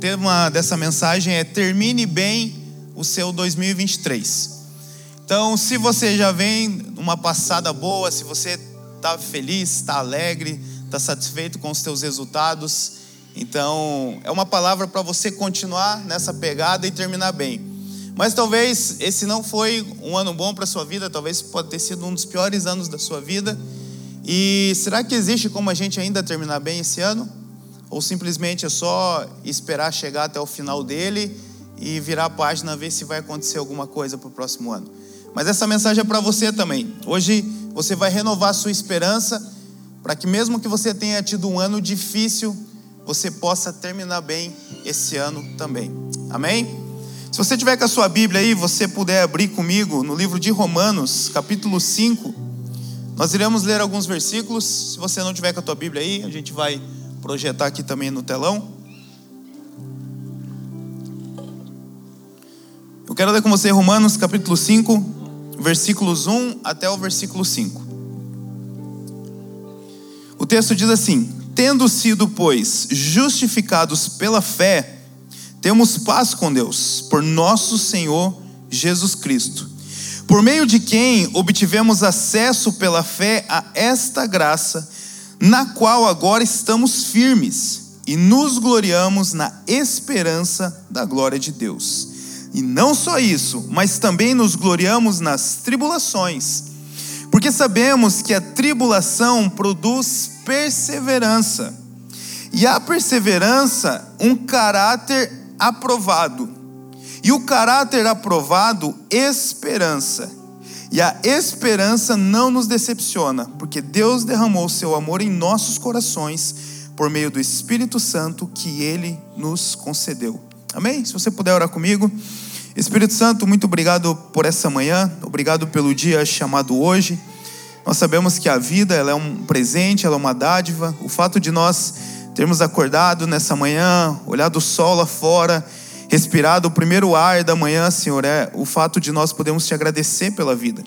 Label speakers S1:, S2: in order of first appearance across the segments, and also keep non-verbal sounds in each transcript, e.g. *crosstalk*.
S1: tema dessa mensagem é Termine bem o seu 2023. Então, se você já vem numa passada boa, se você está feliz, está alegre, está satisfeito com os seus resultados, então é uma palavra para você continuar nessa pegada e terminar bem. Mas talvez esse não foi um ano bom para sua vida, talvez pode ter sido um dos piores anos da sua vida. E será que existe como a gente ainda terminar bem esse ano? Ou simplesmente é só esperar chegar até o final dele e virar a página, ver se vai acontecer alguma coisa para o próximo ano? Mas essa mensagem é para você também. Hoje você vai renovar a sua esperança para que, mesmo que você tenha tido um ano difícil, você possa terminar bem esse ano também. Amém? Se você tiver com a sua Bíblia aí, você puder abrir comigo no livro de Romanos, capítulo 5. Nós iremos ler alguns versículos. Se você não tiver com a tua Bíblia aí, a gente vai projetar aqui também no telão. Eu quero ler com você Romanos capítulo 5, versículos 1 até o versículo 5. O texto diz assim: Tendo sido, pois, justificados pela fé, temos paz com Deus, por nosso Senhor Jesus Cristo, por meio de quem obtivemos acesso pela fé a esta graça, na qual agora estamos firmes e nos gloriamos na esperança da glória de Deus. E não só isso, mas também nos gloriamos nas tribulações, porque sabemos que a tribulação produz perseverança, e a perseverança, um caráter aprovado, e o caráter aprovado, esperança. E a esperança não nos decepciona, porque Deus derramou seu amor em nossos corações por meio do Espírito Santo que ele nos concedeu. Amém? Se você puder orar comigo. Espírito Santo, muito obrigado por essa manhã, obrigado pelo dia chamado hoje. Nós sabemos que a vida ela é um presente, ela é uma dádiva. O fato de nós termos acordado nessa manhã, olhado o sol lá fora, respirado o primeiro ar da manhã, Senhor, é o fato de nós podermos te agradecer pela vida.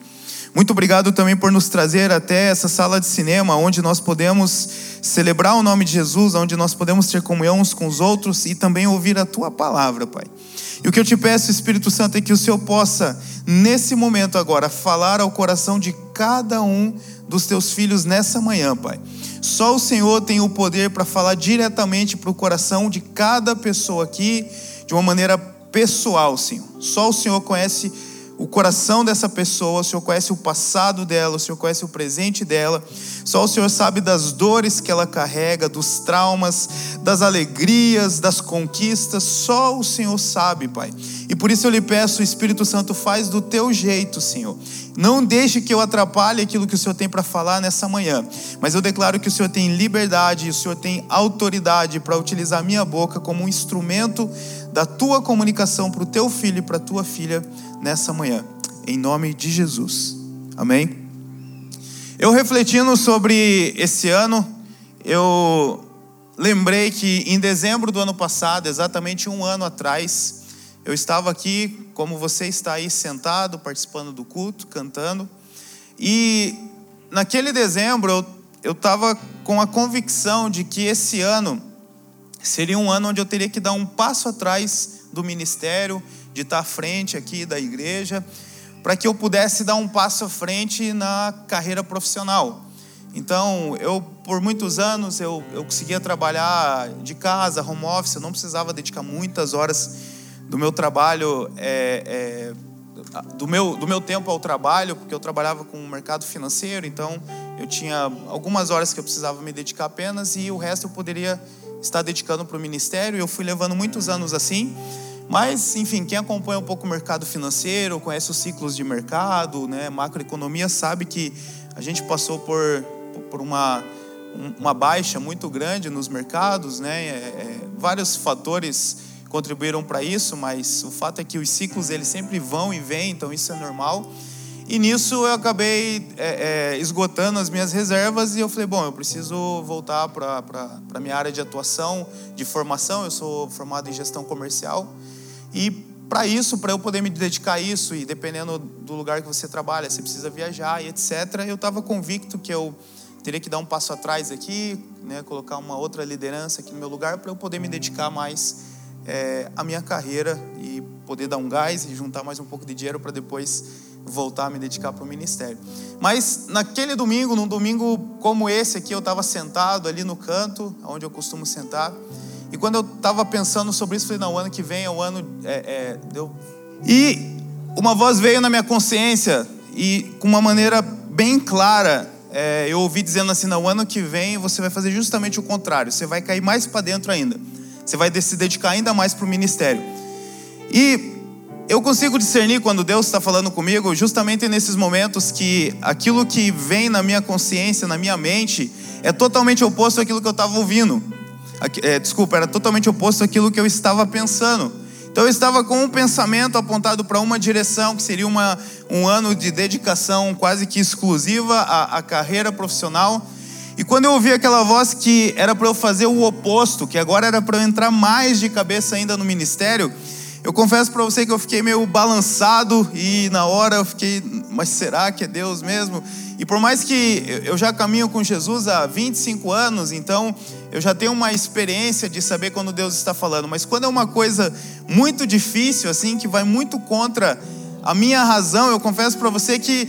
S1: Muito obrigado também por nos trazer até essa sala de cinema, onde nós podemos celebrar o nome de Jesus, onde nós podemos ter comunhão uns com os outros e também ouvir a tua palavra, Pai. E o que eu te peço, Espírito Santo, é que o Senhor possa, nesse momento agora, falar ao coração de cada um dos teus filhos nessa manhã, Pai. Só o Senhor tem o poder para falar diretamente para o coração de cada pessoa aqui, de uma maneira pessoal, Senhor. Só o Senhor conhece o coração dessa pessoa, o Senhor conhece o passado dela, o Senhor conhece o presente dela. Só o Senhor sabe das dores que ela carrega, dos traumas, das alegrias, das conquistas. Só o Senhor sabe, Pai. E por isso eu lhe peço, Espírito Santo, faz do teu jeito, Senhor. Não deixe que eu atrapalhe aquilo que o Senhor tem para falar nessa manhã. Mas eu declaro que o Senhor tem liberdade, o Senhor tem autoridade para utilizar minha boca como um instrumento da tua comunicação para o teu filho e para a tua filha nessa manhã, em nome de Jesus. Amém? Eu refletindo sobre esse ano, eu lembrei que em dezembro do ano passado, exatamente um ano atrás, eu estava aqui, como você está aí sentado, participando do culto, cantando, e naquele dezembro eu estava com a convicção de que esse ano seria um ano onde eu teria que dar um passo atrás do ministério de estar à frente aqui da igreja, para que eu pudesse dar um passo à frente na carreira profissional. Então, eu por muitos anos eu, eu conseguia trabalhar de casa, home office, eu não precisava dedicar muitas horas do meu trabalho, é, é, do, meu, do meu tempo ao trabalho, porque eu trabalhava com o mercado financeiro, então eu tinha algumas horas que eu precisava me dedicar apenas e o resto eu poderia estar dedicando para o ministério. Eu fui levando muitos anos assim. Mas, enfim, quem acompanha um pouco o mercado financeiro, conhece os ciclos de mercado, né, macroeconomia, sabe que a gente passou por, por uma, uma baixa muito grande nos mercados, né, é, é, vários fatores contribuíram para isso, mas o fato é que os ciclos eles sempre vão e vêm, então isso é normal. E nisso eu acabei é, é, esgotando as minhas reservas e eu falei, bom, eu preciso voltar para a minha área de atuação, de formação. Eu sou formado em gestão comercial. E para isso, para eu poder me dedicar a isso, e dependendo do lugar que você trabalha, você precisa viajar e etc., eu estava convicto que eu teria que dar um passo atrás aqui, né, colocar uma outra liderança aqui no meu lugar para eu poder me dedicar mais é, a minha carreira e poder dar um gás e juntar mais um pouco de dinheiro para depois voltar a me dedicar para o ministério. Mas naquele domingo, num domingo como esse aqui, eu estava sentado ali no canto, onde eu costumo sentar. E quando eu estava pensando sobre isso, falei: não, o ano que vem é o ano. É, é, deu... E uma voz veio na minha consciência e com uma maneira bem clara, é, eu ouvi dizendo assim: não, o ano que vem você vai fazer justamente o contrário, você vai cair mais para dentro ainda, você vai se dedicar ainda mais para o ministério. E eu consigo discernir quando Deus está falando comigo, justamente nesses momentos que aquilo que vem na minha consciência, na minha mente, é totalmente oposto àquilo que eu estava ouvindo. É, desculpa, era totalmente oposto àquilo que eu estava pensando. Então eu estava com um pensamento apontado para uma direção, que seria uma, um ano de dedicação quase que exclusiva à, à carreira profissional. E quando eu ouvi aquela voz que era para eu fazer o oposto, que agora era para eu entrar mais de cabeça ainda no ministério, eu confesso para você que eu fiquei meio balançado e na hora eu fiquei, mas será que é Deus mesmo? E por mais que eu já caminho com Jesus há 25 anos, então eu já tenho uma experiência de saber quando Deus está falando, mas quando é uma coisa muito difícil, assim, que vai muito contra a minha razão, eu confesso para você que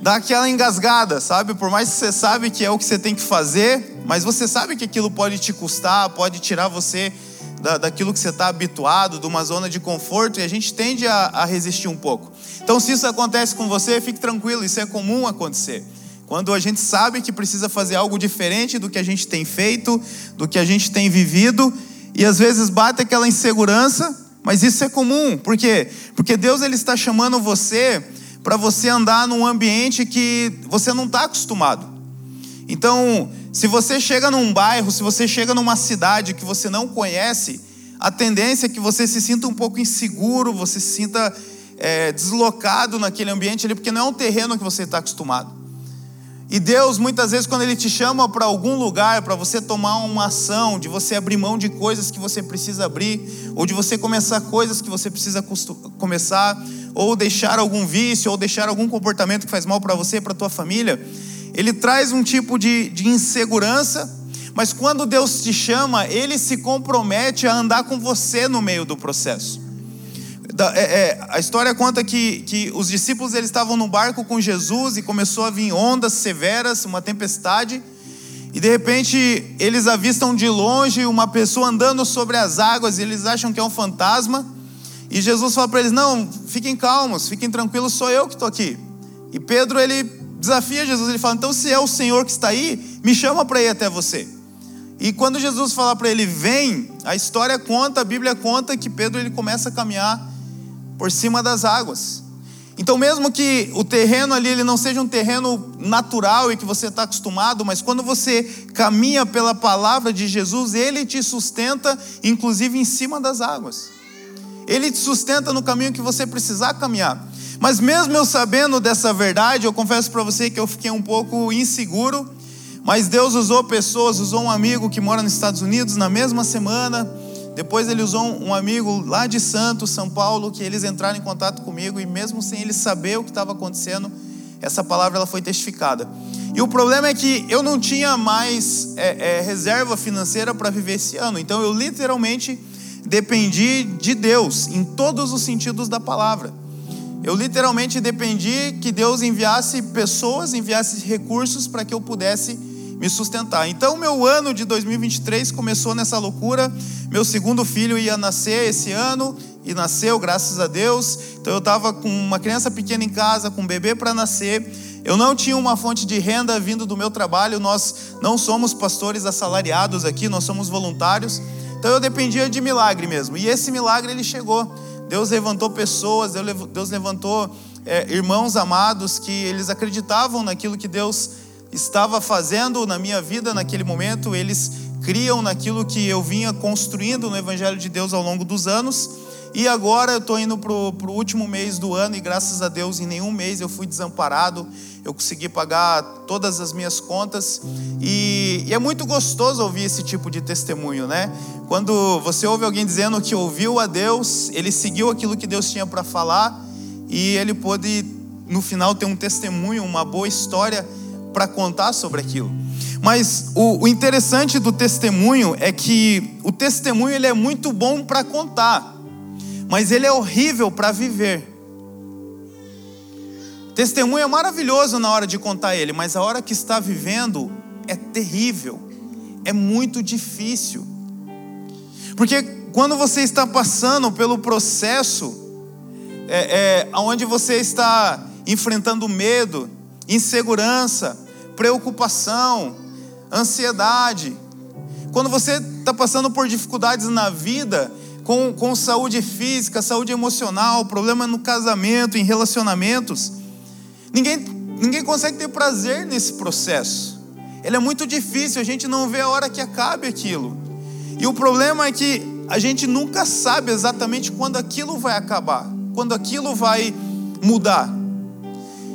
S1: dá aquela engasgada, sabe? Por mais que você sabe que é o que você tem que fazer, mas você sabe que aquilo pode te custar, pode tirar você da, daquilo que você está habituado, de uma zona de conforto, e a gente tende a, a resistir um pouco. Então, se isso acontece com você, fique tranquilo, isso é comum acontecer. Quando a gente sabe que precisa fazer algo diferente do que a gente tem feito, do que a gente tem vivido, e às vezes bate aquela insegurança, mas isso é comum. Por quê? Porque Deus ele está chamando você para você andar num ambiente que você não está acostumado. Então, se você chega num bairro, se você chega numa cidade que você não conhece, a tendência é que você se sinta um pouco inseguro, você se sinta é, deslocado naquele ambiente ali, porque não é um terreno que você está acostumado. E Deus, muitas vezes, quando Ele te chama para algum lugar, para você tomar uma ação, de você abrir mão de coisas que você precisa abrir, ou de você começar coisas que você precisa começar, ou deixar algum vício, ou deixar algum comportamento que faz mal para você e para tua família, ele traz um tipo de, de insegurança, mas quando Deus te chama, Ele se compromete a andar com você no meio do processo. É, é, a história conta que, que os discípulos eles estavam no barco com Jesus e começou a vir ondas severas, uma tempestade, e de repente eles avistam de longe uma pessoa andando sobre as águas e eles acham que é um fantasma. E Jesus fala para eles: Não, fiquem calmos, fiquem tranquilos, sou eu que estou aqui. E Pedro ele desafia Jesus, ele fala: então, se é o Senhor que está aí, me chama para ir até você. E quando Jesus fala para ele, vem, a história conta, a Bíblia conta que Pedro ele começa a caminhar por cima das águas. Então, mesmo que o terreno ali ele não seja um terreno natural e que você está acostumado, mas quando você caminha pela palavra de Jesus, ele te sustenta, inclusive em cima das águas. Ele te sustenta no caminho que você precisar caminhar. Mas mesmo eu sabendo dessa verdade, eu confesso para você que eu fiquei um pouco inseguro. Mas Deus usou pessoas, usou um amigo que mora nos Estados Unidos na mesma semana. Depois ele usou um amigo lá de Santos, São Paulo, que eles entraram em contato comigo e mesmo sem eles saber o que estava acontecendo, essa palavra ela foi testificada. E o problema é que eu não tinha mais é, é, reserva financeira para viver esse ano. Então eu literalmente dependi de Deus em todos os sentidos da palavra. Eu literalmente dependi que Deus enviasse pessoas, enviasse recursos para que eu pudesse me sustentar. Então, meu ano de 2023 começou nessa loucura. Meu segundo filho ia nascer esse ano e nasceu, graças a Deus. Então, eu estava com uma criança pequena em casa, com um bebê para nascer. Eu não tinha uma fonte de renda vindo do meu trabalho. Nós não somos pastores assalariados aqui, nós somos voluntários. Então, eu dependia de milagre mesmo. E esse milagre ele chegou. Deus levantou pessoas, Deus levantou é, irmãos amados que eles acreditavam naquilo que Deus estava fazendo na minha vida naquele momento, eles criam naquilo que eu vinha construindo no Evangelho de Deus ao longo dos anos. E agora eu estou indo para o último mês do ano e graças a Deus em nenhum mês eu fui desamparado, eu consegui pagar todas as minhas contas e, e é muito gostoso ouvir esse tipo de testemunho, né? Quando você ouve alguém dizendo que ouviu a Deus, ele seguiu aquilo que Deus tinha para falar e ele pôde no final ter um testemunho, uma boa história para contar sobre aquilo. Mas o, o interessante do testemunho é que o testemunho ele é muito bom para contar, mas ele é horrível para viver. Testemunho é maravilhoso na hora de contar ele, mas a hora que está vivendo é terrível, é muito difícil. Porque quando você está passando pelo processo, é, é, onde você está enfrentando medo, insegurança, preocupação, ansiedade, quando você está passando por dificuldades na vida, com, com saúde física, saúde emocional, problema no casamento, em relacionamentos, ninguém, ninguém consegue ter prazer nesse processo. Ele é muito difícil, a gente não vê a hora que acabe aquilo. E o problema é que a gente nunca sabe exatamente quando aquilo vai acabar quando aquilo vai mudar.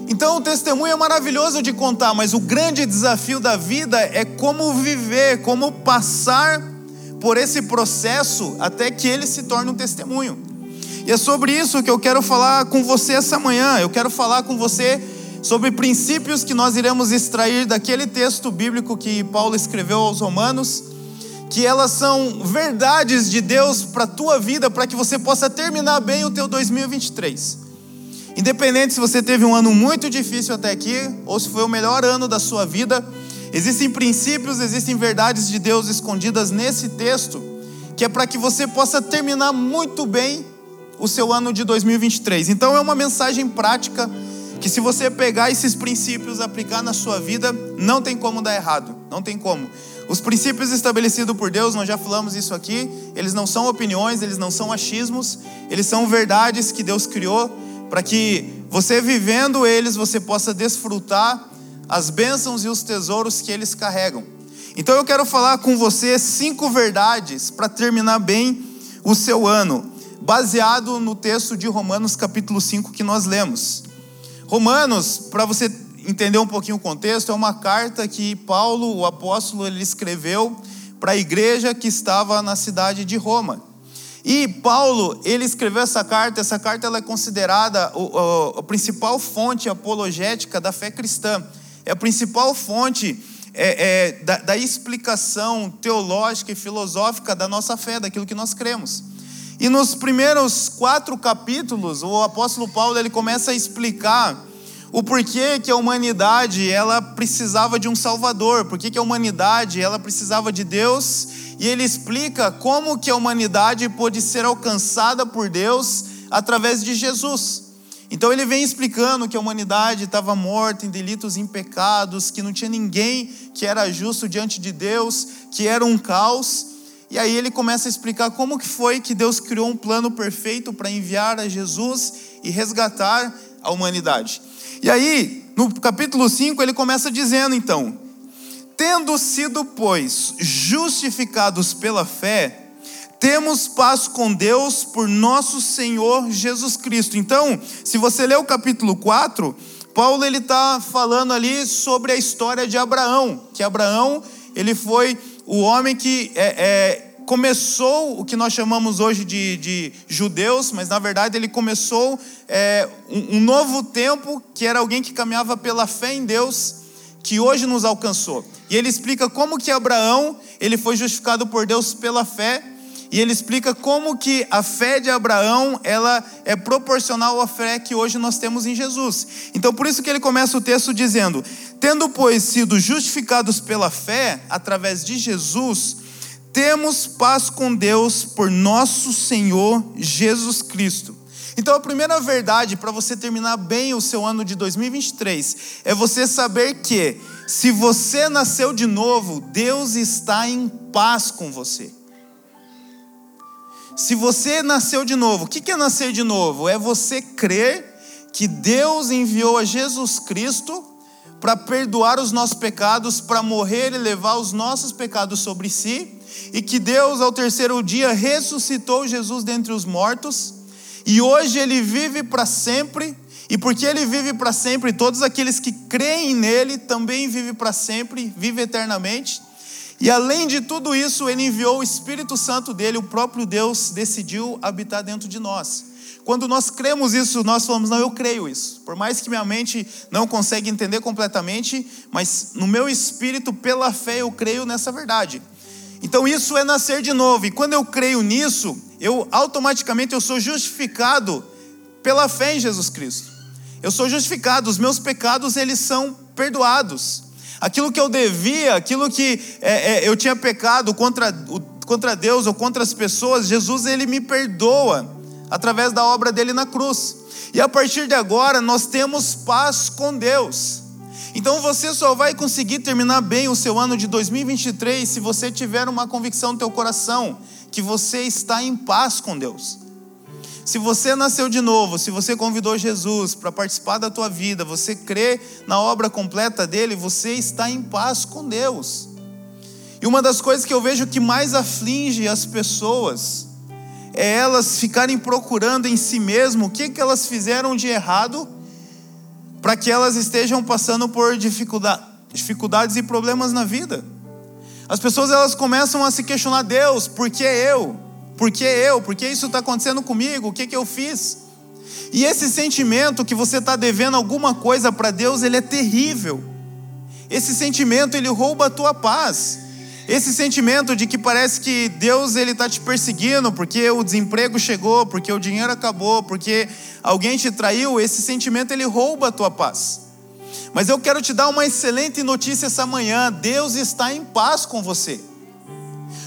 S1: Então o testemunho é maravilhoso de contar, mas o grande desafio da vida é como viver, como passar por esse processo até que ele se torne um testemunho. E é sobre isso que eu quero falar com você essa manhã. Eu quero falar com você sobre princípios que nós iremos extrair daquele texto bíblico que Paulo escreveu aos Romanos que elas são verdades de Deus para a tua vida, para que você possa terminar bem o teu 2023. Independente se você teve um ano muito difícil até aqui, ou se foi o melhor ano da sua vida, existem princípios, existem verdades de Deus escondidas nesse texto, que é para que você possa terminar muito bem o seu ano de 2023. Então é uma mensagem prática que se você pegar esses princípios aplicar na sua vida, não tem como dar errado, não tem como. Os princípios estabelecidos por Deus, nós já falamos isso aqui, eles não são opiniões, eles não são achismos, eles são verdades que Deus criou para que você vivendo eles, você possa desfrutar as bênçãos e os tesouros que eles carregam. Então eu quero falar com você cinco verdades para terminar bem o seu ano, baseado no texto de Romanos capítulo 5 que nós lemos. Romanos, para você entender um pouquinho o contexto, é uma carta que Paulo, o apóstolo, ele escreveu para a igreja que estava na cidade de Roma. E Paulo, ele escreveu essa carta, essa carta ela é considerada a, principal fonte apologética da fé cristã. É a principal fonte é, é, da, da explicação teológica e filosófica da nossa fé, daquilo que nós cremos. E nos primeiros quatro capítulos, o apóstolo Paulo ele começa a explicar o porquê que a humanidade ela precisava de um salvador, porquê que a humanidade ela precisava de Deus, e ele explica como que a humanidade pôde ser alcançada por Deus através de Jesus. Então ele vem explicando que a humanidade estava morta em delitos e em pecados, que não tinha ninguém que era justo diante de Deus, que era um caos. E aí ele começa a explicar como que foi que Deus criou um plano perfeito para enviar a Jesus e resgatar a humanidade. E aí, no capítulo 5, ele começa dizendo então: Tendo sido, pois, justificados pela fé, temos paz com Deus por nosso Senhor Jesus Cristo. Então, se você ler o capítulo 4, Paulo ele está falando ali sobre a história de Abraão, que Abraão ele foi o homem que é, é, começou o que nós chamamos hoje de, de judeus, mas na verdade ele começou é, um, um novo tempo que era alguém que caminhava pela fé em Deus, que hoje nos alcançou. E ele explica como que Abraão ele foi justificado por Deus pela fé e ele explica como que a fé de Abraão, ela é proporcional à fé que hoje nós temos em Jesus. Então por isso que ele começa o texto dizendo: "Tendo pois sido justificados pela fé através de Jesus, temos paz com Deus por nosso Senhor Jesus Cristo. Então, a primeira verdade para você terminar bem o seu ano de 2023 é você saber que, se você nasceu de novo, Deus está em paz com você. Se você nasceu de novo, o que é nascer de novo? É você crer que Deus enviou a Jesus Cristo para perdoar os nossos pecados, para morrer e levar os nossos pecados sobre si e que Deus, ao terceiro dia, ressuscitou Jesus dentre os mortos, e hoje ele vive para sempre, e porque ele vive para sempre, todos aqueles que creem nele também vivem para sempre, vivem eternamente. E além de tudo isso, ele enviou o Espírito Santo dele, o próprio Deus decidiu habitar dentro de nós. Quando nós cremos isso, nós falamos, não, eu creio isso. Por mais que minha mente não consiga entender completamente, mas no meu espírito, pela fé, eu creio nessa verdade. Então isso é nascer de novo. E quando eu creio nisso, eu automaticamente eu sou justificado pela fé em Jesus Cristo. Eu sou justificado, os meus pecados eles são perdoados. Aquilo que eu devia, aquilo que é, é, eu tinha pecado contra, contra Deus ou contra as pessoas, Jesus ele me perdoa através da obra dele na cruz. E a partir de agora nós temos paz com Deus. Então você só vai conseguir terminar bem o seu ano de 2023 se você tiver uma convicção no teu coração que você está em paz com Deus. Se você nasceu de novo, se você convidou Jesus para participar da tua vida, você crê na obra completa dele, você está em paz com Deus. E uma das coisas que eu vejo que mais aflige as pessoas é elas ficarem procurando em si mesmo o que, que elas fizeram de errado para que elas estejam passando por dificuldade, dificuldades e problemas na vida. As pessoas elas começam a se questionar: Deus, por que eu? Por que eu? Por que isso está acontecendo comigo? O que, que eu fiz? E esse sentimento que você está devendo alguma coisa para Deus, ele é terrível. Esse sentimento ele rouba a tua paz. Esse sentimento de que parece que Deus ele está te perseguindo porque o desemprego chegou, porque o dinheiro acabou, porque alguém te traiu, esse sentimento ele rouba a tua paz. Mas eu quero te dar uma excelente notícia essa manhã: Deus está em paz com você.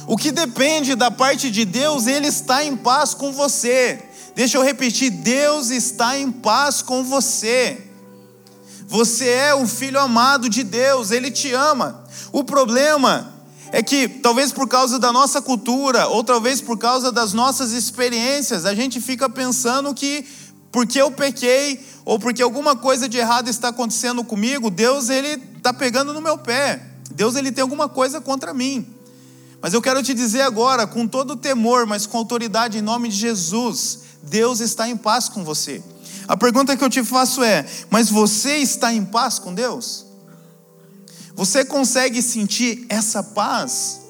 S1: O que depende da parte de Deus, Ele está em paz com você. Deixa eu repetir: Deus está em paz com você. Você é um filho amado de Deus, Ele te ama. O problema é que, talvez por causa da nossa cultura, ou talvez por causa das nossas experiências, a gente fica pensando que porque eu pequei, ou porque alguma coisa de errado está acontecendo comigo, Deus ele está pegando no meu pé. Deus ele tem alguma coisa contra mim. Mas eu quero te dizer agora, com todo temor, mas com autoridade em nome de Jesus, Deus está em paz com você. A pergunta que eu te faço é: mas você está em paz com Deus? Você consegue sentir essa paz?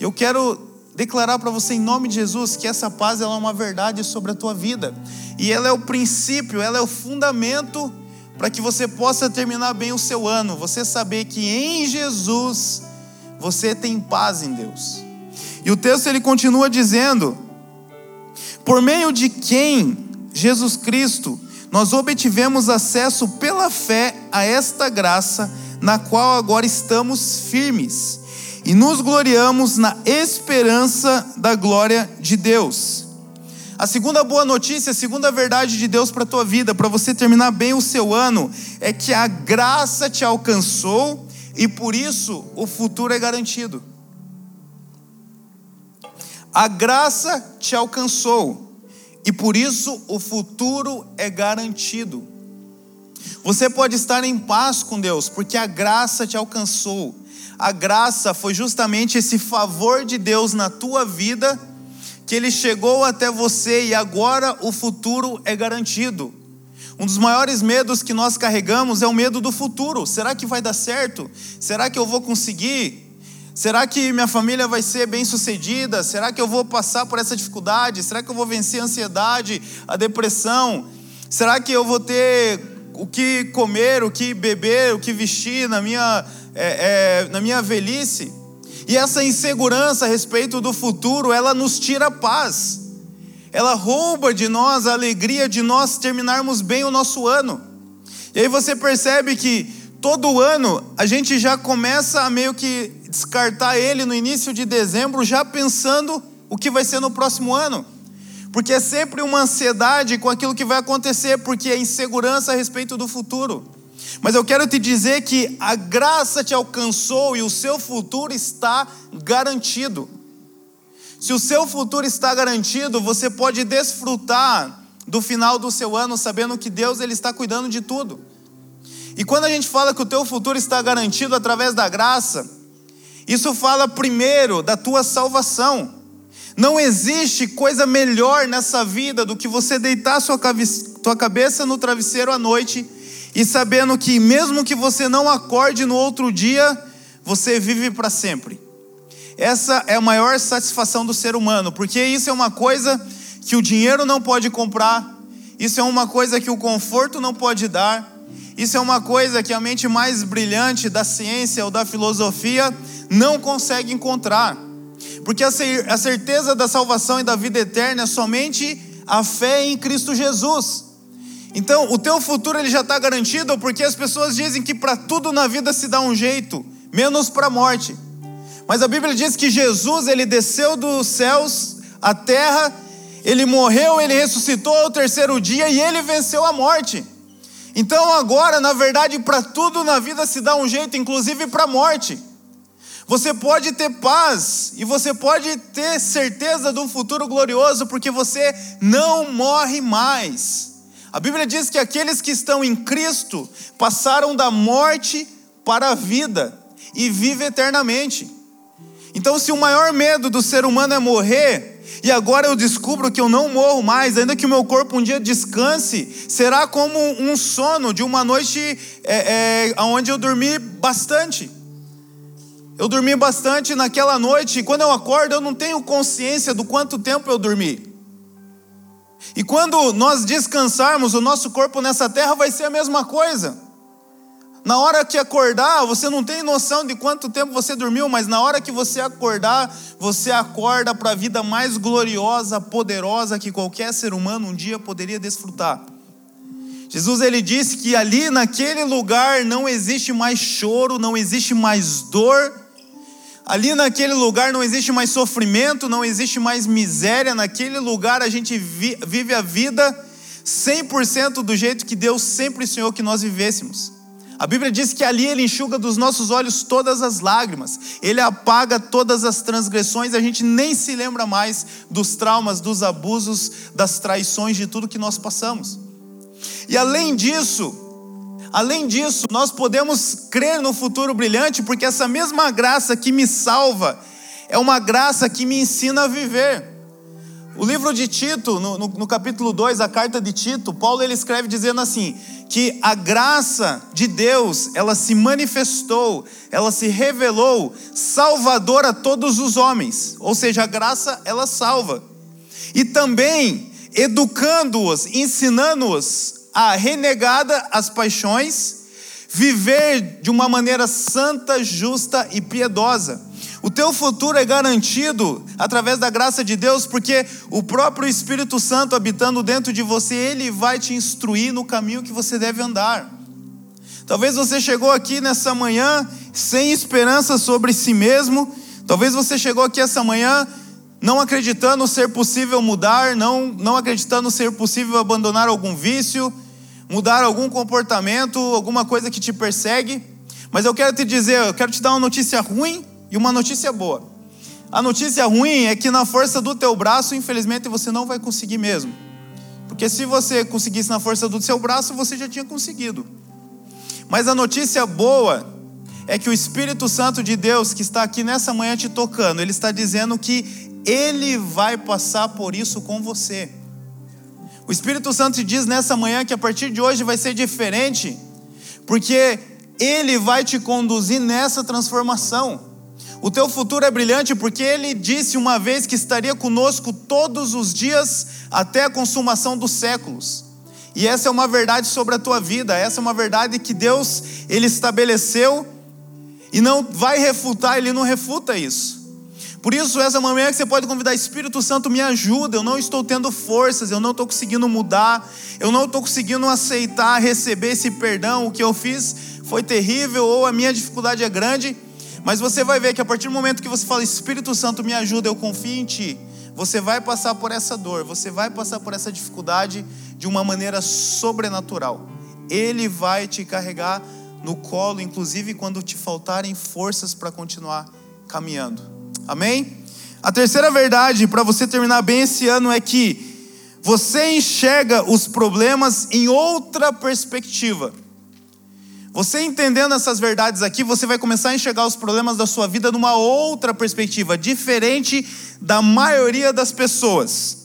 S1: Eu quero declarar para você em nome de Jesus que essa paz ela é uma verdade sobre a tua vida e ela é o princípio, ela é o fundamento para que você possa terminar bem o seu ano. Você saber que em Jesus você tem paz em Deus. E o texto ele continua dizendo: por meio de quem Jesus Cristo nós obtivemos acesso pela fé a esta graça, na qual agora estamos firmes, e nos gloriamos na esperança da glória de Deus. A segunda boa notícia, a segunda verdade de Deus para a tua vida, para você terminar bem o seu ano, é que a graça te alcançou e por isso o futuro é garantido. A graça te alcançou e por isso o futuro é garantido. Você pode estar em paz com Deus, porque a graça te alcançou. A graça foi justamente esse favor de Deus na tua vida, que ele chegou até você e agora o futuro é garantido. Um dos maiores medos que nós carregamos é o medo do futuro. Será que vai dar certo? Será que eu vou conseguir? Será que minha família vai ser bem sucedida? Será que eu vou passar por essa dificuldade? Será que eu vou vencer a ansiedade, a depressão? Será que eu vou ter o que comer, o que beber, o que vestir na minha, é, é, na minha velhice? E essa insegurança a respeito do futuro, ela nos tira paz. Ela rouba de nós a alegria de nós terminarmos bem o nosso ano. E aí você percebe que todo ano a gente já começa a meio que descartar ele no início de dezembro, já pensando o que vai ser no próximo ano. Porque é sempre uma ansiedade com aquilo que vai acontecer, porque é insegurança a respeito do futuro. Mas eu quero te dizer que a graça te alcançou e o seu futuro está garantido. Se o seu futuro está garantido, você pode desfrutar do final do seu ano sabendo que Deus ele está cuidando de tudo. E quando a gente fala que o teu futuro está garantido através da graça, isso fala primeiro da tua salvação. Não existe coisa melhor nessa vida do que você deitar sua tua cabeça no travesseiro à noite e sabendo que mesmo que você não acorde no outro dia, você vive para sempre. Essa é a maior satisfação do ser humano, porque isso é uma coisa que o dinheiro não pode comprar, isso é uma coisa que o conforto não pode dar, isso é uma coisa que a mente mais brilhante da ciência ou da filosofia não consegue encontrar. Porque a certeza da salvação e da vida eterna é somente a fé em Cristo Jesus. Então, o teu futuro ele já está garantido porque as pessoas dizem que para tudo na vida se dá um jeito, menos para a morte. Mas a Bíblia diz que Jesus ele desceu dos céus à terra, ele morreu, ele ressuscitou ao terceiro dia e ele venceu a morte. Então agora, na verdade, para tudo na vida se dá um jeito, inclusive para a morte. Você pode ter paz e você pode ter certeza de um futuro glorioso, porque você não morre mais. A Bíblia diz que aqueles que estão em Cristo passaram da morte para a vida e vivem eternamente. Então, se o maior medo do ser humano é morrer, e agora eu descubro que eu não morro mais, ainda que o meu corpo um dia descanse, será como um sono de uma noite é, é, onde eu dormi bastante. Eu dormi bastante naquela noite, e quando eu acordo, eu não tenho consciência do quanto tempo eu dormi. E quando nós descansarmos, o nosso corpo nessa terra vai ser a mesma coisa. Na hora que acordar, você não tem noção de quanto tempo você dormiu, mas na hora que você acordar, você acorda para a vida mais gloriosa, poderosa que qualquer ser humano um dia poderia desfrutar. Jesus ele disse que ali naquele lugar não existe mais choro, não existe mais dor, ali naquele lugar não existe mais sofrimento, não existe mais miséria, naquele lugar a gente vive a vida 100% do jeito que Deus sempre sonhou que nós vivêssemos. A Bíblia diz que ali Ele enxuga dos nossos olhos todas as lágrimas, Ele apaga todas as transgressões, a gente nem se lembra mais dos traumas, dos abusos, das traições, de tudo que nós passamos. E além disso, além disso, nós podemos crer no futuro brilhante, porque essa mesma graça que me salva é uma graça que me ensina a viver. O livro de Tito, no, no, no, capítulo 2, a carta de Tito, Paulo ele escreve dizendo assim: que a graça de Deus, ela se manifestou, ela se revelou salvadora a todos os homens, ou seja, a graça ela salva. E também educando-os, ensinando-os a renegada as paixões, viver de uma maneira santa, justa e piedosa o teu futuro é garantido através da graça de Deus, porque o próprio Espírito Santo habitando dentro de você, ele vai te instruir no caminho que você deve andar. Talvez você chegou aqui nessa manhã sem esperança sobre si mesmo, talvez você chegou aqui essa manhã não acreditando ser possível mudar, não, não acreditando ser possível abandonar algum vício, mudar algum comportamento, alguma coisa que te persegue. Mas eu quero te dizer, eu quero te dar uma notícia ruim e uma notícia boa. A notícia ruim é que na força do teu braço, infelizmente, você não vai conseguir mesmo. Porque se você conseguisse na força do seu braço, você já tinha conseguido. Mas a notícia boa é que o Espírito Santo de Deus que está aqui nessa manhã te tocando, ele está dizendo que ele vai passar por isso com você. O Espírito Santo te diz nessa manhã que a partir de hoje vai ser diferente, porque ele vai te conduzir nessa transformação. O teu futuro é brilhante porque ele disse uma vez que estaria conosco todos os dias até a consumação dos séculos. E essa é uma verdade sobre a tua vida, essa é uma verdade que Deus ele estabeleceu e não vai refutar, ele não refuta isso. Por isso, essa manhã que você pode convidar, Espírito Santo, me ajuda. Eu não estou tendo forças, eu não estou conseguindo mudar, eu não estou conseguindo aceitar, receber esse perdão. O que eu fiz foi terrível, ou a minha dificuldade é grande. Mas você vai ver que a partir do momento que você fala, Espírito Santo, me ajuda, eu confio em Ti, você vai passar por essa dor, você vai passar por essa dificuldade de uma maneira sobrenatural. Ele vai te carregar no colo, inclusive quando te faltarem forças para continuar caminhando. Amém? A terceira verdade, para você terminar bem esse ano, é que você enxerga os problemas em outra perspectiva. Você entendendo essas verdades aqui, você vai começar a enxergar os problemas da sua vida numa outra perspectiva, diferente da maioria das pessoas.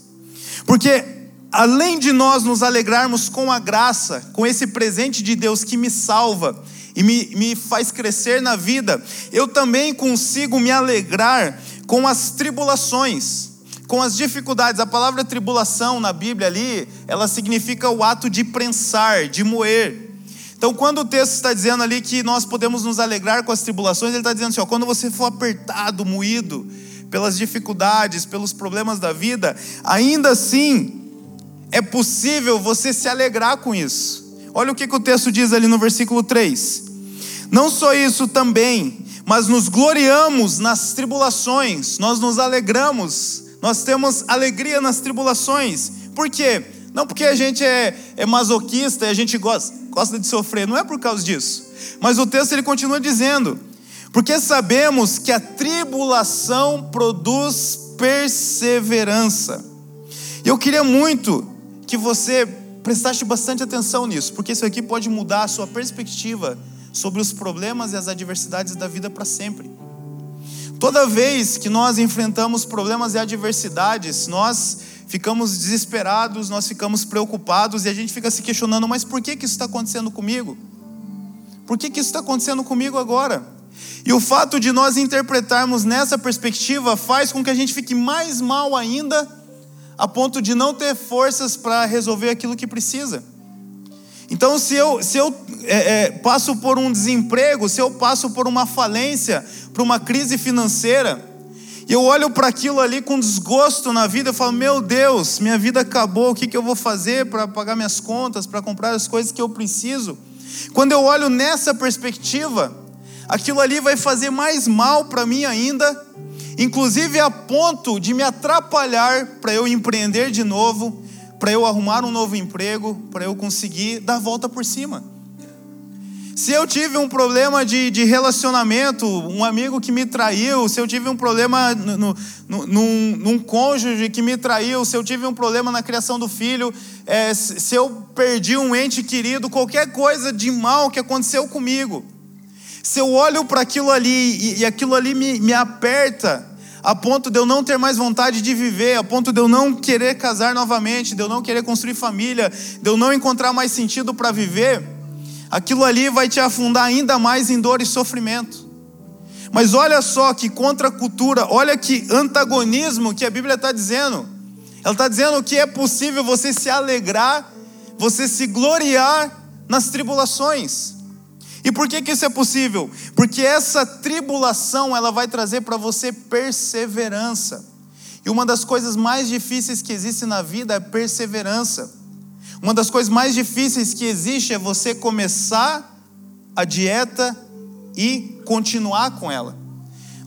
S1: Porque além de nós nos alegrarmos com a graça, com esse presente de Deus que me salva, e me, me faz crescer na vida, eu também consigo me alegrar com as tribulações, com as dificuldades. A palavra tribulação na Bíblia ali, ela significa o ato de prensar, de moer. Então, quando o texto está dizendo ali que nós podemos nos alegrar com as tribulações, ele está dizendo assim: ó, quando você for apertado, moído pelas dificuldades, pelos problemas da vida, ainda assim é possível você se alegrar com isso. Olha o que, que o texto diz ali no versículo 3. Não só isso também, mas nos gloriamos nas tribulações, nós nos alegramos, nós temos alegria nas tribulações. Por quê? Não porque a gente é, é masoquista e a gente gosta, gosta de sofrer, não é por causa disso. Mas o texto ele continua dizendo: porque sabemos que a tribulação produz perseverança. E eu queria muito que você prestasse bastante atenção nisso, porque isso aqui pode mudar a sua perspectiva sobre os problemas e as adversidades da vida para sempre. Toda vez que nós enfrentamos problemas e adversidades, nós ficamos desesperados, nós ficamos preocupados e a gente fica se questionando: mas por que, que isso está acontecendo comigo? Por que, que isso está acontecendo comigo agora? E o fato de nós interpretarmos nessa perspectiva faz com que a gente fique mais mal ainda a ponto de não ter forças para resolver aquilo que precisa. Então, se eu, se eu é, é, passo por um desemprego, se eu passo por uma falência, por uma crise financeira, e eu olho para aquilo ali com desgosto na vida, eu falo: Meu Deus, minha vida acabou, o que, que eu vou fazer para pagar minhas contas, para comprar as coisas que eu preciso? Quando eu olho nessa perspectiva, aquilo ali vai fazer mais mal para mim ainda inclusive a ponto de me atrapalhar para eu empreender de novo, para eu arrumar um novo emprego, para eu conseguir dar a volta por cima. Se eu tive um problema de, de relacionamento, um amigo que me traiu, se eu tive um problema no, no, no, num, num cônjuge que me traiu, se eu tive um problema na criação do filho, é, se eu perdi um ente querido, qualquer coisa de mal que aconteceu comigo, se eu olho para aquilo ali e, e aquilo ali me, me aperta, a ponto de eu não ter mais vontade de viver, a ponto de eu não querer casar novamente, de eu não querer construir família, de eu não encontrar mais sentido para viver, aquilo ali vai te afundar ainda mais em dor e sofrimento. Mas olha só que contra a cultura, olha que antagonismo que a Bíblia está dizendo. Ela está dizendo que é possível você se alegrar, você se gloriar nas tribulações. E por que, que isso é possível? Porque essa tribulação ela vai trazer para você perseverança. E uma das coisas mais difíceis que existe na vida é perseverança. Uma das coisas mais difíceis que existe é você começar a dieta e continuar com ela.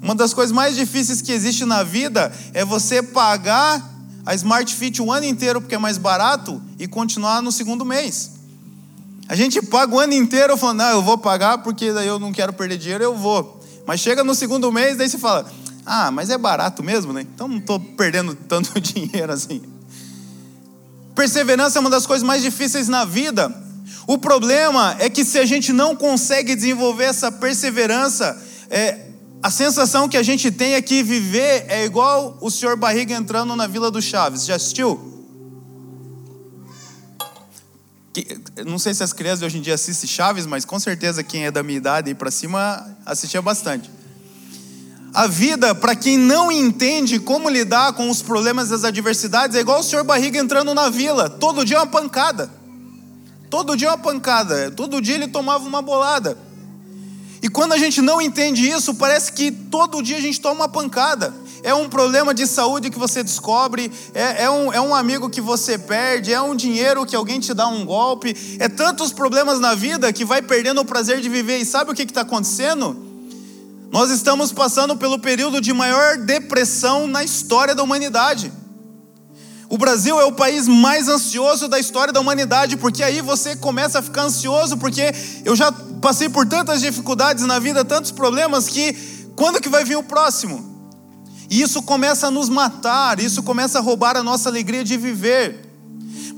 S1: Uma das coisas mais difíceis que existe na vida é você pagar a Smart Fit o ano inteiro porque é mais barato e continuar no segundo mês. A gente paga o ano inteiro falando, não, eu vou pagar porque daí eu não quero perder dinheiro, eu vou. Mas chega no segundo mês, daí você fala, ah, mas é barato mesmo, né? Então não estou perdendo tanto *laughs* dinheiro assim. Perseverança é uma das coisas mais difíceis na vida. O problema é que se a gente não consegue desenvolver essa perseverança, é, a sensação que a gente tem é que viver é igual o senhor Barriga entrando na Vila do Chaves. Já assistiu? não sei se as crianças de hoje em dia assistem Chaves, mas com certeza quem é da minha idade e para cima assistia bastante. A vida, para quem não entende como lidar com os problemas e as adversidades, é igual o senhor Barriga entrando na vila. Todo dia é uma pancada. Todo dia é uma pancada. Todo dia ele tomava uma bolada. E quando a gente não entende isso, parece que todo dia a gente toma uma pancada é um problema de saúde que você descobre, é, é, um, é um amigo que você perde, é um dinheiro que alguém te dá um golpe, é tantos problemas na vida que vai perdendo o prazer de viver. E sabe o que está acontecendo? Nós estamos passando pelo período de maior depressão na história da humanidade. O Brasil é o país mais ansioso da história da humanidade, porque aí você começa a ficar ansioso, porque eu já passei por tantas dificuldades na vida, tantos problemas, que quando que vai vir o próximo? E isso começa a nos matar, isso começa a roubar a nossa alegria de viver.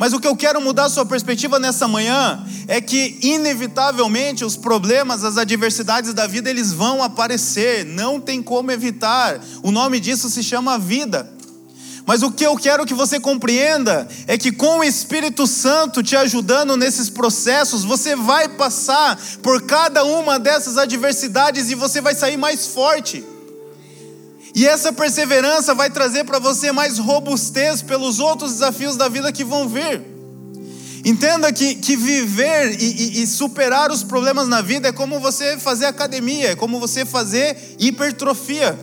S1: Mas o que eu quero mudar a sua perspectiva nessa manhã é que inevitavelmente os problemas, as adversidades da vida, eles vão aparecer, não tem como evitar. O nome disso se chama vida. Mas o que eu quero que você compreenda é que com o Espírito Santo te ajudando nesses processos, você vai passar por cada uma dessas adversidades e você vai sair mais forte. E essa perseverança vai trazer para você mais robustez pelos outros desafios da vida que vão vir. Entenda que, que viver e, e, e, superar os problemas na vida é como você fazer academia, é como você fazer hipertrofia.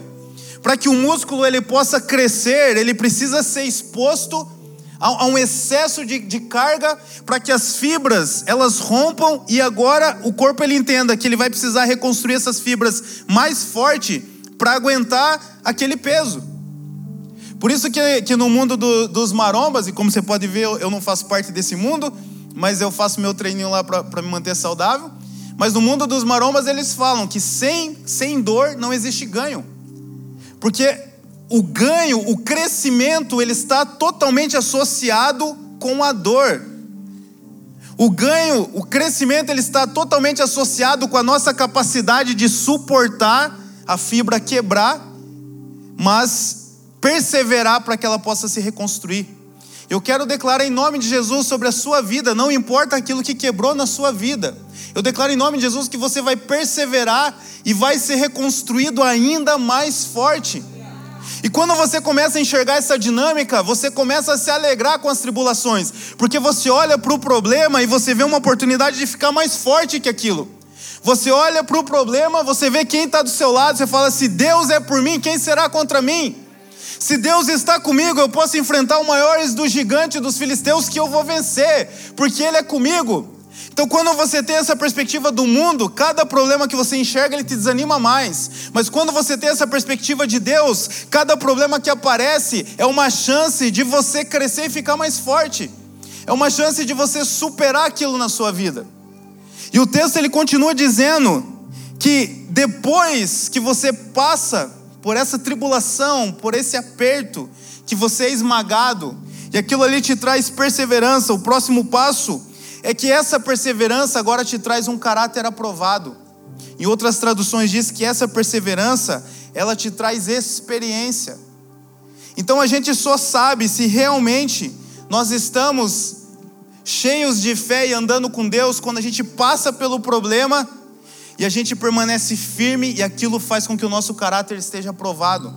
S1: Para que o músculo ele possa crescer, ele precisa ser exposto a, a um excesso de, de carga para que as fibras elas rompam e agora o corpo ele entenda que ele vai precisar reconstruir essas fibras mais forte para aguentar aquele peso. Por isso que, que no mundo do, dos marombas, e como você pode ver, eu, eu, não faço parte desse mundo, mas eu faço meu treininho lá para me manter saudável. Mas no mundo dos marombas eles falam que sem, sem dor não existe ganho. Porque o ganho, o crescimento, ele está totalmente associado com a dor. O ganho, o crescimento, ele está totalmente associado com a nossa capacidade de suportar a fibra quebrar, mas perseverar para que ela possa se reconstruir. Eu quero declarar em nome de Jesus sobre a sua vida, não importa aquilo que quebrou na sua vida. Eu declaro em nome de Jesus que você vai perseverar e vai ser reconstruído ainda mais forte. E quando você começa a enxergar essa dinâmica, você começa a se alegrar com as tribulações, porque você olha para o problema e você vê uma oportunidade de ficar mais forte que aquilo. Você olha para o problema, você vê quem está do seu lado, você fala: se Deus é por mim, quem será contra mim? Se Deus está comigo, eu posso enfrentar o maior dos gigantes dos filisteus que eu vou vencer, porque Ele é comigo. Então, quando você tem essa perspectiva do mundo, cada problema que você enxerga, ele te desanima mais. Mas quando você tem essa perspectiva de Deus, cada problema que aparece é uma chance de você crescer e ficar mais forte. É uma chance de você superar aquilo na sua vida. E o texto ele continua dizendo que depois que você passa por essa tribulação, por esse aperto, que você é esmagado, e aquilo ali te traz perseverança, o próximo passo é que essa perseverança agora te traz um caráter aprovado. Em outras traduções diz que essa perseverança, ela te traz experiência. Então a gente só sabe se realmente nós estamos cheios de fé e andando com Deus, quando a gente passa pelo problema e a gente permanece firme e aquilo faz com que o nosso caráter esteja aprovado.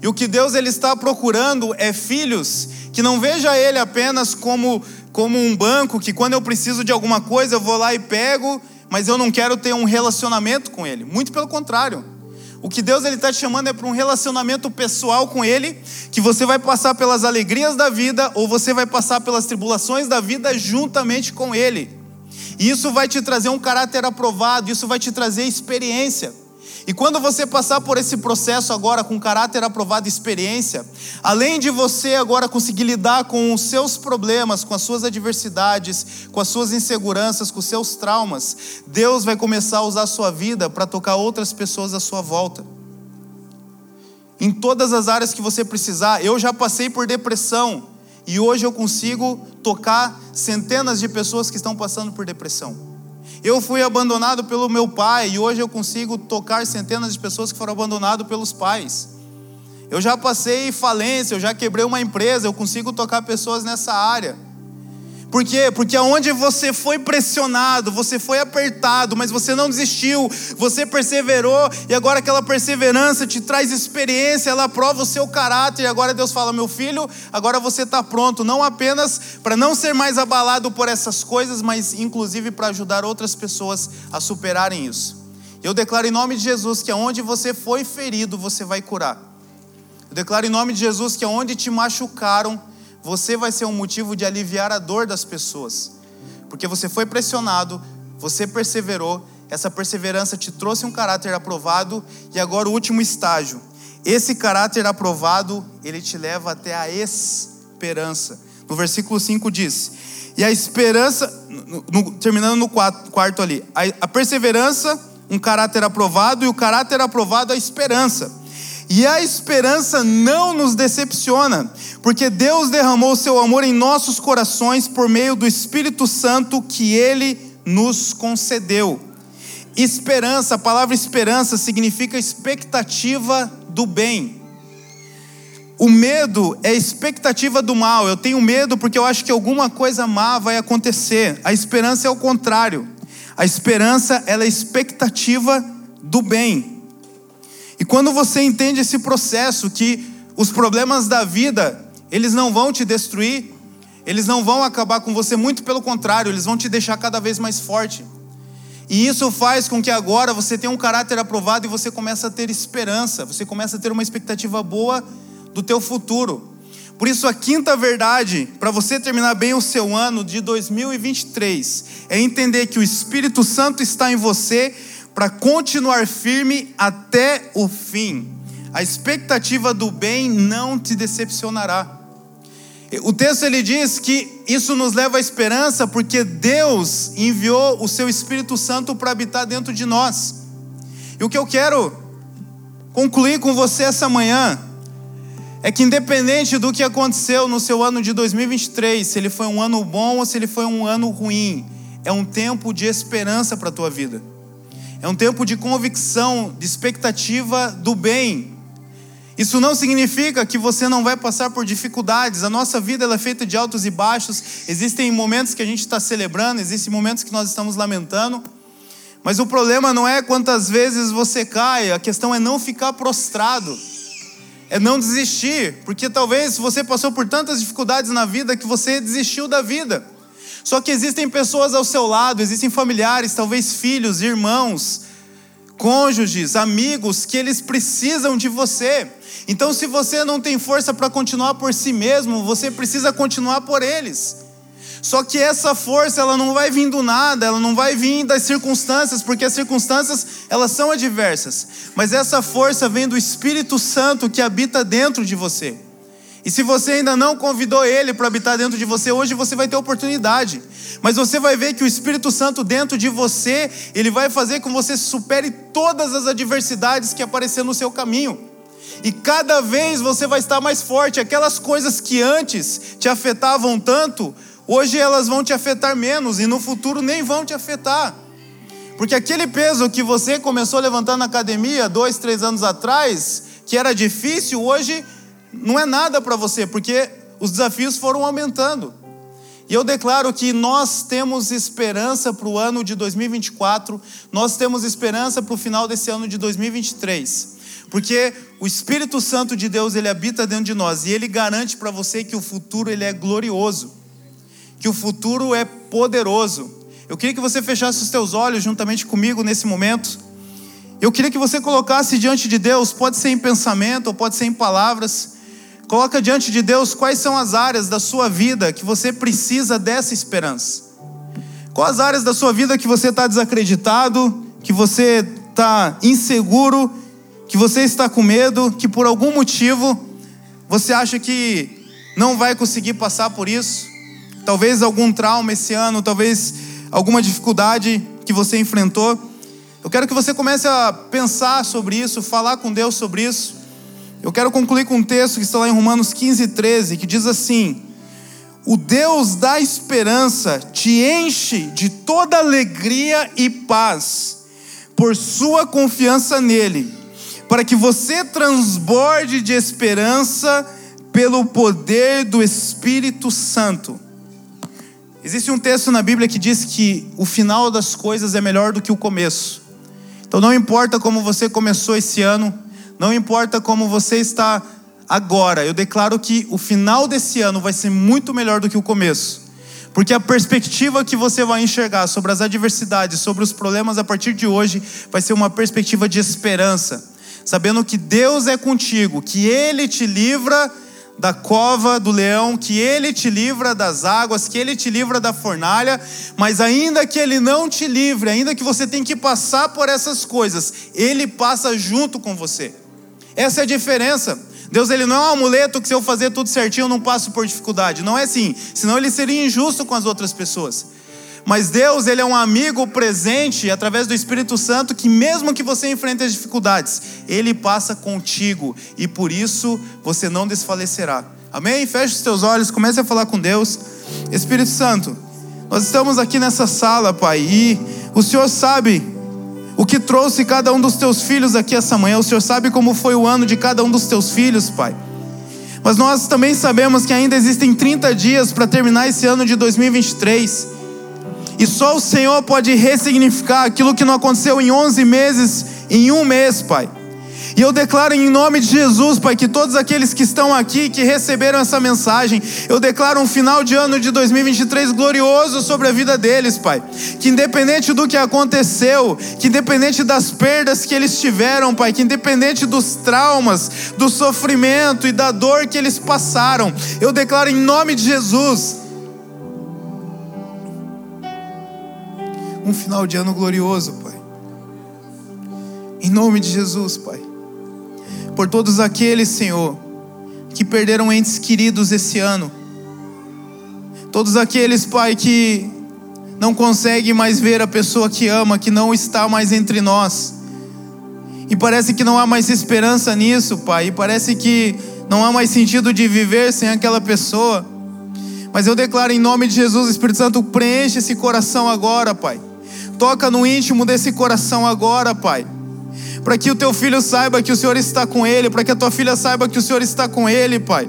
S1: E o que Deus ele está procurando é filhos que não veja ele apenas como como um banco que quando eu preciso de alguma coisa eu vou lá e pego, mas eu não quero ter um relacionamento com ele. Muito pelo contrário. O que Deus está te chamando é para um relacionamento pessoal com Ele, que você vai passar pelas alegrias da vida ou você vai passar pelas tribulações da vida juntamente com Ele. E isso vai te trazer um caráter aprovado, isso vai te trazer experiência. E quando você passar por esse processo agora com caráter aprovado e experiência, além de você agora conseguir lidar com os seus problemas, com as suas adversidades, com as suas inseguranças, com os seus traumas, Deus vai começar a usar a sua vida para tocar outras pessoas à sua volta. Em todas as áreas que você precisar, eu já passei por depressão e hoje eu consigo tocar centenas de pessoas que estão passando por depressão. Eu fui abandonado pelo meu pai e hoje eu consigo tocar centenas de pessoas que foram abandonadas pelos pais. Eu já passei falência, eu já quebrei uma empresa, eu consigo tocar pessoas nessa área. Por quê? Porque aonde você foi pressionado, você foi apertado, mas você não desistiu, você perseverou, e agora aquela perseverança te traz experiência, ela prova o seu caráter, e agora Deus fala: meu filho, agora você está pronto, não apenas para não ser mais abalado por essas coisas, mas inclusive para ajudar outras pessoas a superarem isso. Eu declaro em nome de Jesus que aonde você foi ferido, você vai curar. Eu declaro em nome de Jesus que aonde te machucaram, você vai ser um motivo de aliviar a dor das pessoas. Porque você foi pressionado, você perseverou, essa perseverança te trouxe um caráter aprovado e agora o último estágio. Esse caráter aprovado, ele te leva até a esperança. No versículo 5 diz: E a esperança, no, no, terminando no quarto, ali, a, a perseverança, um caráter aprovado, e o caráter aprovado, a esperança. E a esperança não nos decepciona, porque Deus derramou seu amor em nossos corações por meio do Espírito Santo que ele nos concedeu. Esperança, a palavra esperança significa expectativa do bem. o medo é expectativa do mal. Eu tenho medo porque eu acho que alguma coisa má vai acontecer. A esperança é o contrário. A esperança ela é expectativa do bem. E quando você entende esse processo que os problemas da vida, eles não vão te destruir, eles não vão acabar com você, muito pelo contrário, eles vão te deixar cada vez mais forte. E isso faz com que agora você tenha um caráter aprovado e você começa a ter esperança, você começa a ter uma expectativa boa do teu futuro. Por isso a quinta verdade, para você terminar bem o seu ano de 2023, é entender que o Espírito Santo está em você para continuar firme até o fim. A expectativa do bem não te decepcionará. O texto ele diz que isso nos leva à esperança porque Deus enviou o seu Espírito Santo para habitar dentro de nós. E o que eu quero concluir com você essa manhã é que independente do que aconteceu no seu ano de 2023, se ele foi um ano bom ou se ele foi um ano ruim, é um tempo de esperança para a tua vida. É um tempo de convicção, de expectativa do bem, isso não significa que você não vai passar por dificuldades. A nossa vida é feita de altos e baixos. Existem momentos que a gente está celebrando, existem momentos que nós estamos lamentando. Mas o problema não é quantas vezes você cai, a questão é não ficar prostrado, é não desistir, porque talvez você passou por tantas dificuldades na vida que você desistiu da vida. Só que existem pessoas ao seu lado, existem familiares, talvez filhos, irmãos, cônjuges, amigos, que eles precisam de você. Então, se você não tem força para continuar por si mesmo, você precisa continuar por eles. Só que essa força, ela não vai vir do nada, ela não vai vir das circunstâncias, porque as circunstâncias, elas são adversas. Mas essa força vem do Espírito Santo que habita dentro de você. E se você ainda não convidou ele para habitar dentro de você, hoje você vai ter oportunidade. Mas você vai ver que o Espírito Santo dentro de você, ele vai fazer com que você supere todas as adversidades que aparecer no seu caminho. E cada vez você vai estar mais forte. Aquelas coisas que antes te afetavam tanto, hoje elas vão te afetar menos e no futuro nem vão te afetar. Porque aquele peso que você começou a levantar na academia dois, três anos atrás, que era difícil, hoje não é nada para você, porque os desafios foram aumentando. E eu declaro que nós temos esperança para o ano de 2024, nós temos esperança para o final desse ano de 2023. Porque o Espírito Santo de Deus, ele habita dentro de nós e ele garante para você que o futuro ele é glorioso, que o futuro é poderoso. Eu queria que você fechasse os teus olhos juntamente comigo nesse momento. Eu queria que você colocasse diante de Deus, pode ser em pensamento ou pode ser em palavras. Coloca diante de Deus quais são as áreas da sua vida que você precisa dessa esperança. Quais as áreas da sua vida que você está desacreditado, que você está inseguro que você está com medo, que por algum motivo você acha que não vai conseguir passar por isso, talvez algum trauma esse ano, talvez alguma dificuldade que você enfrentou. Eu quero que você comece a pensar sobre isso, falar com Deus sobre isso. Eu quero concluir com um texto que está lá em Romanos 15, 13, que diz assim: O Deus da esperança te enche de toda alegria e paz, por sua confiança nele para que você transborde de esperança pelo poder do Espírito Santo. Existe um texto na Bíblia que diz que o final das coisas é melhor do que o começo. Então não importa como você começou esse ano, não importa como você está agora, eu declaro que o final desse ano vai ser muito melhor do que o começo. Porque a perspectiva que você vai enxergar sobre as adversidades, sobre os problemas a partir de hoje, vai ser uma perspectiva de esperança sabendo que Deus é contigo, que Ele te livra da cova do leão, que Ele te livra das águas, que Ele te livra da fornalha, mas ainda que Ele não te livre, ainda que você tenha que passar por essas coisas, Ele passa junto com você. Essa é a diferença. Deus ele não é um amuleto que se eu fazer tudo certinho eu não passo por dificuldade. Não é assim, senão ele seria injusto com as outras pessoas. Mas Deus, ele é um amigo presente através do Espírito Santo que mesmo que você enfrente as dificuldades, ele passa contigo e por isso você não desfalecerá. Amém? Feche os teus olhos, comece a falar com Deus. Espírito Santo, nós estamos aqui nessa sala, Pai, e o Senhor sabe o que trouxe cada um dos teus filhos aqui essa manhã. O Senhor sabe como foi o ano de cada um dos teus filhos, Pai. Mas nós também sabemos que ainda existem 30 dias para terminar esse ano de 2023. E só o Senhor pode ressignificar aquilo que não aconteceu em 11 meses, em um mês, Pai. E eu declaro em nome de Jesus, Pai, que todos aqueles que estão aqui, que receberam essa mensagem, eu declaro um final de ano de 2023 glorioso sobre a vida deles, Pai. Que independente do que aconteceu, que independente das perdas que eles tiveram, Pai, que independente dos traumas, do sofrimento e da dor que eles passaram, eu declaro em nome de Jesus um final de ano glorioso, Pai. Em nome de Jesus, Pai por todos aqueles, Senhor, que perderam entes queridos esse ano. Todos aqueles, Pai, que não conseguem mais ver a pessoa que ama, que não está mais entre nós. E parece que não há mais esperança nisso, Pai. E parece que não há mais sentido de viver sem aquela pessoa. Mas eu declaro em nome de Jesus, Espírito Santo, preenche esse coração agora, Pai. Toca no íntimo desse coração agora, Pai para que o teu filho saiba que o Senhor está com ele, para que a tua filha saiba que o Senhor está com ele, Pai.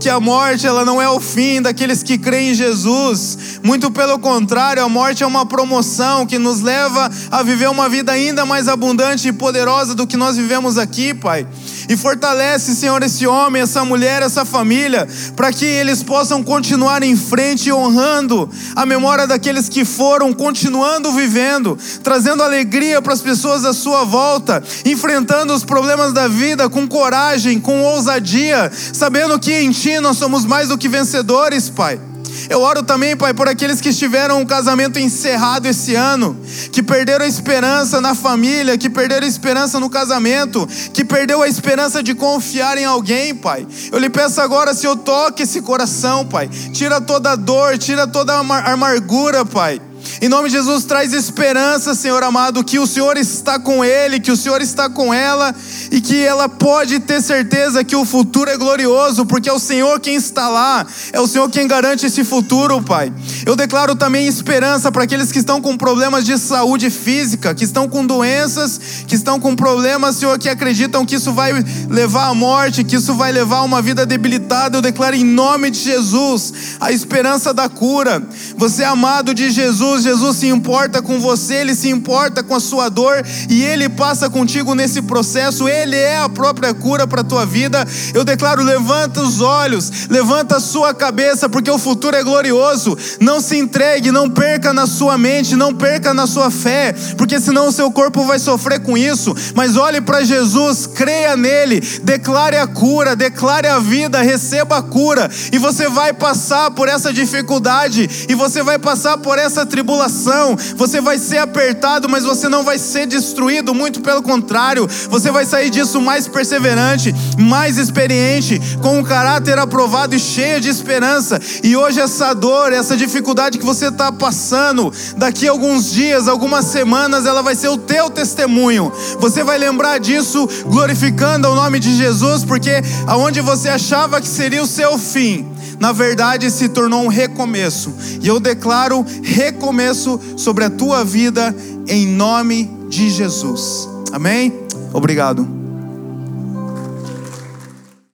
S1: Que a morte ela não é o fim daqueles que creem em Jesus, muito pelo contrário, a morte é uma promoção que nos leva a viver uma vida ainda mais abundante e poderosa do que nós vivemos aqui, Pai. E fortalece, Senhor, esse homem, essa mulher, essa família, para que eles possam continuar em frente, honrando a memória daqueles que foram, continuando vivendo, trazendo alegria para as pessoas à sua volta, enfrentando os problemas da vida com coragem, com ousadia, sabendo que em Ti nós somos mais do que vencedores, Pai. Eu oro também, Pai, por aqueles que estiveram um casamento encerrado esse ano, que perderam a esperança na família, que perderam a esperança no casamento, que perdeu a esperança de confiar em alguém, Pai. Eu lhe peço agora, Senhor, toque esse coração, Pai. Tira toda a dor, tira toda a amargura, Pai. Em nome de Jesus, traz esperança, Senhor amado, que o Senhor está com ele, que o Senhor está com ela e que ela pode ter certeza que o futuro é glorioso, porque é o Senhor quem está lá, é o Senhor quem garante esse futuro, Pai. Eu declaro também esperança para aqueles que estão com problemas de saúde física, que estão com doenças, que estão com problemas, Senhor, que acreditam que isso vai levar à morte, que isso vai levar a uma vida debilitada. Eu declaro em nome de Jesus a esperança da cura. Você é amado de Jesus Jesus, Jesus se importa com você, Ele se importa com a sua dor e Ele passa contigo nesse processo, Ele é a própria cura para a tua vida. Eu declaro: levanta os olhos, levanta a sua cabeça, porque o futuro é glorioso. Não se entregue, não perca na sua mente, não perca na sua fé, porque senão o seu corpo vai sofrer com isso. Mas olhe para Jesus, creia nele, declare a cura, declare a vida, receba a cura, e você vai passar por essa dificuldade, e você vai passar por essa tribulação tribulação, você vai ser apertado, mas você não vai ser destruído, muito pelo contrário, você vai sair disso mais perseverante, mais experiente, com um caráter aprovado e cheio de esperança. E hoje, essa dor, essa dificuldade que você está passando, daqui a alguns dias, algumas semanas, ela vai ser o teu testemunho. Você vai lembrar disso glorificando o nome de Jesus, porque aonde você achava que seria o seu fim, na verdade se tornou um recomeço. E eu declaro recomeço sobre a tua vida em nome de Jesus. Amém? Obrigado.